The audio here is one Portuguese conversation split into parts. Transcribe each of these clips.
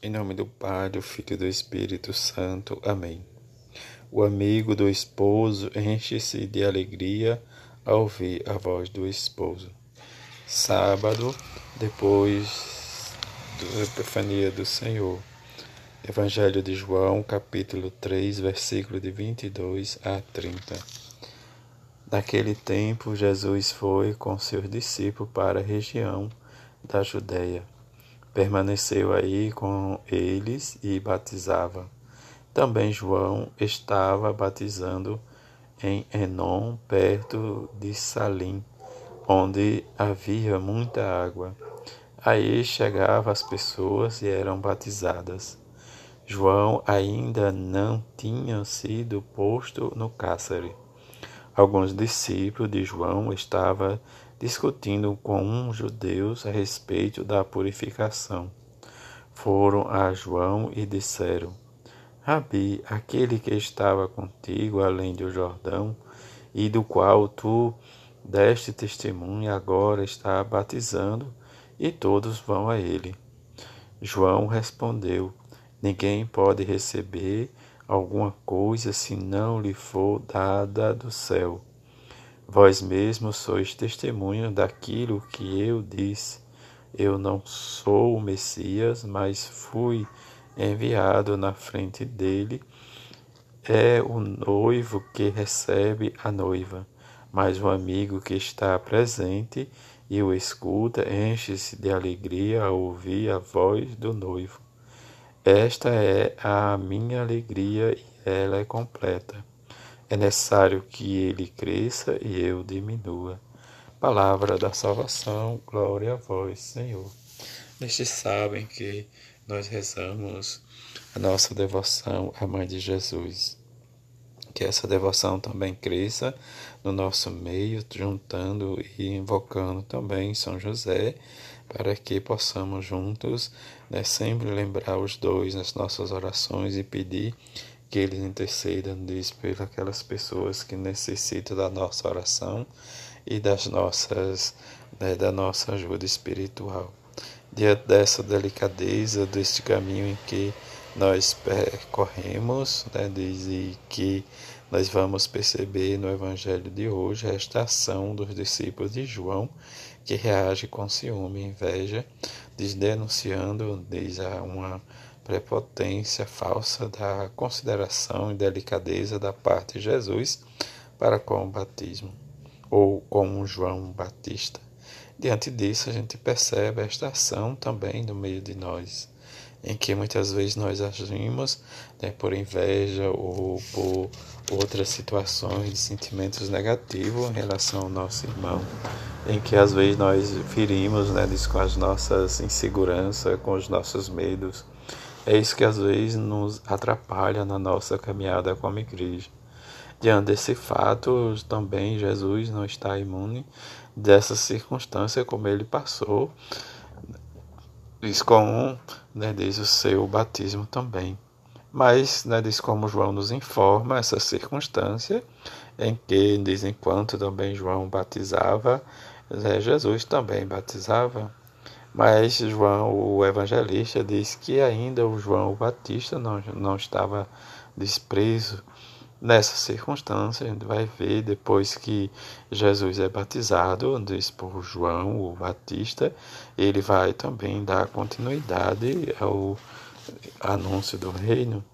Em nome do Pai, do Filho e do Espírito Santo. Amém. O amigo do esposo enche-se de alegria ao ouvir a voz do esposo. Sábado, depois da Epifania do Senhor. Evangelho de João, capítulo 3, versículo de 22 a 30. Naquele tempo, Jesus foi com seus discípulos para a região da Judéia permaneceu aí com eles e batizava. Também João estava batizando em Enom, perto de Salim, onde havia muita água. Aí chegavam as pessoas e eram batizadas. João ainda não tinha sido posto no cárcere. Alguns discípulos de João estavam discutindo com uns judeus a respeito da purificação. Foram a João e disseram: Rabi, aquele que estava contigo além do Jordão e do qual tu deste testemunho agora está batizando e todos vão a ele. João respondeu: Ninguém pode receber alguma coisa se não lhe for dada do céu. Vós mesmos sois testemunho daquilo que eu disse. Eu não sou o Messias, mas fui enviado na frente dele. É o noivo que recebe a noiva, mas o amigo que está presente e o escuta enche-se de alegria ao ouvir a voz do noivo. Esta é a minha alegria e ela é completa. É necessário que ele cresça e eu diminua. Palavra da salvação, glória a vós, Senhor. Nestes sabem que nós rezamos a nossa devoção à Mãe de Jesus. Que essa devoção também cresça no nosso meio, juntando e invocando também São José, para que possamos juntos né, sempre lembrar os dois nas nossas orações e pedir que eles intercedam, diz, por aquelas pessoas que necessitam da nossa oração e das nossas, né, da nossa ajuda espiritual. Diante dessa delicadeza, deste caminho em que nós percorremos, né, diz, e que nós vamos perceber no Evangelho de hoje esta ação dos discípulos de João, que reage com ciúme e inveja, diz, denunciando diz, a uma prepotência falsa da consideração e delicadeza da parte de Jesus para com o batismo, ou com João Batista. Diante disso, a gente percebe esta ação também no meio de nós, em que muitas vezes nós agimos né, por inveja ou por outras situações de sentimentos negativos em relação ao nosso irmão, em que às vezes nós ferimos né, com as nossas inseguranças, com os nossos medos é isso que às vezes nos atrapalha na nossa caminhada como igreja. Diante desse fato, também Jesus não está imune dessa circunstância como ele passou, diz como né, o seu batismo também. Mas, né, diz como João nos informa, essa circunstância em que, diz enquanto também João batizava, né, Jesus também batizava. Mas João, o evangelista, diz que ainda o João o Batista não, não estava desprezo. Nessa circunstância, a gente vai ver depois que Jesus é batizado, diz por João o Batista, ele vai também dar continuidade ao anúncio do reino.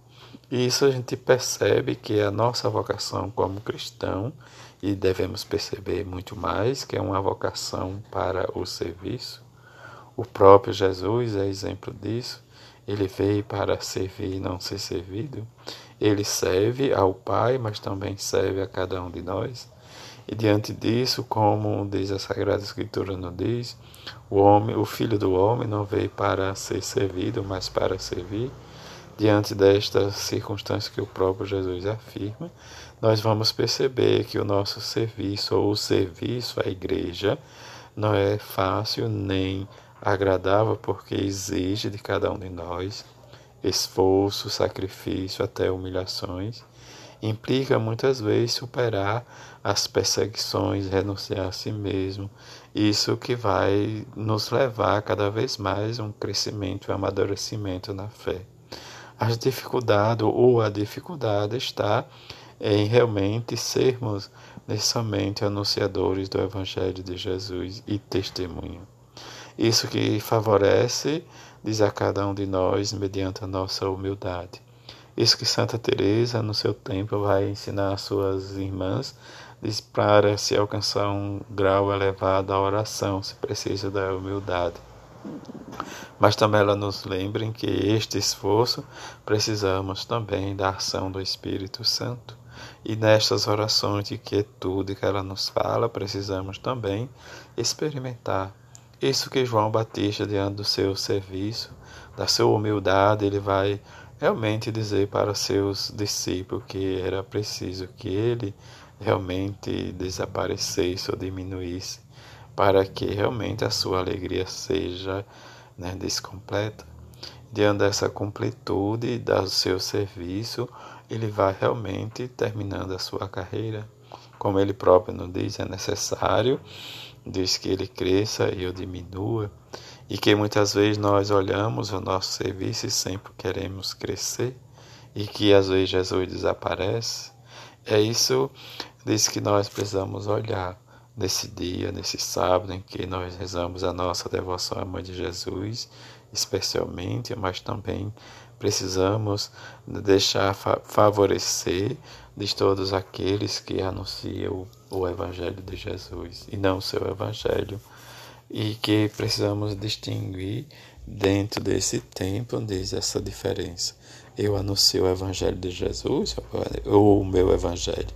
E isso a gente percebe que a nossa vocação como cristão, e devemos perceber muito mais, que é uma vocação para o serviço, o próprio Jesus é exemplo disso. Ele veio para servir e não ser servido. Ele serve ao Pai, mas também serve a cada um de nós. E diante disso, como diz a Sagrada Escritura nos diz, o homem, o Filho do homem não veio para ser servido, mas para servir. Diante desta circunstância que o próprio Jesus afirma, nós vamos perceber que o nosso serviço ou o serviço à igreja não é fácil nem agradável porque exige de cada um de nós esforço, sacrifício, até humilhações. implica muitas vezes superar as perseguições, renunciar a si mesmo. Isso que vai nos levar cada vez mais a um crescimento e um amadurecimento na fé. As dificuldades ou a dificuldade está em realmente sermos somente anunciadores do Evangelho de Jesus e testemunho. Isso que favorece, diz a cada um de nós, mediante a nossa humildade. Isso que Santa Teresa no seu tempo vai ensinar às suas irmãs, diz para se alcançar um grau elevado da oração, se precisa da humildade. Mas também ela nos lembra que este esforço precisamos também da ação do Espírito Santo. E nestas orações de quietude que ela nos fala, precisamos também experimentar isso que João Batista, diante do seu serviço, da sua humildade, ele vai realmente dizer para seus discípulos que era preciso que ele realmente desaparecesse ou diminuísse, para que realmente a sua alegria seja né, descompleta. Diante dessa completude do seu serviço, ele vai realmente terminando a sua carreira. Como ele próprio nos diz, é necessário, diz que ele cresça e eu diminua, e que muitas vezes nós olhamos o nosso serviço e sempre queremos crescer, e que às vezes Jesus desaparece. É isso, diz que nós precisamos olhar nesse dia, nesse sábado em que nós rezamos a nossa devoção à Mãe de Jesus, especialmente, mas também precisamos deixar favorecer de todos aqueles que anunciam o Evangelho de Jesus e não o seu Evangelho, e que precisamos distinguir dentro desse tempo, diz essa diferença. Eu anuncio o Evangelho de Jesus ou o meu Evangelho.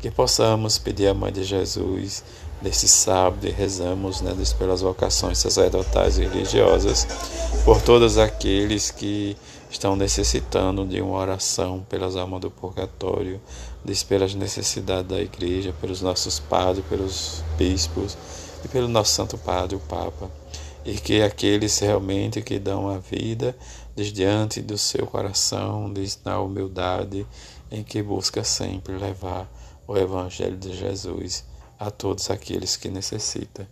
Que possamos pedir à Mãe de Jesus nesse sábado e rezamos né, pelas vocações sacerdotais e religiosas, por todos aqueles que estão necessitando de uma oração pelas almas do purgatório, diz pelas necessidades da igreja, pelos nossos padres, pelos bispos e pelo nosso Santo Padre, o Papa. E que aqueles realmente que dão a vida diz diante do seu coração, diz na humildade em que busca sempre levar o Evangelho de Jesus a todos aqueles que necessitam.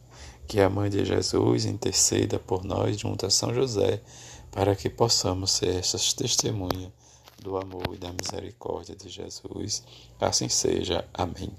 Que a Mãe de Jesus interceda por nós junto a São José, para que possamos ser essas testemunhas do amor e da misericórdia de Jesus. Assim seja. Amém.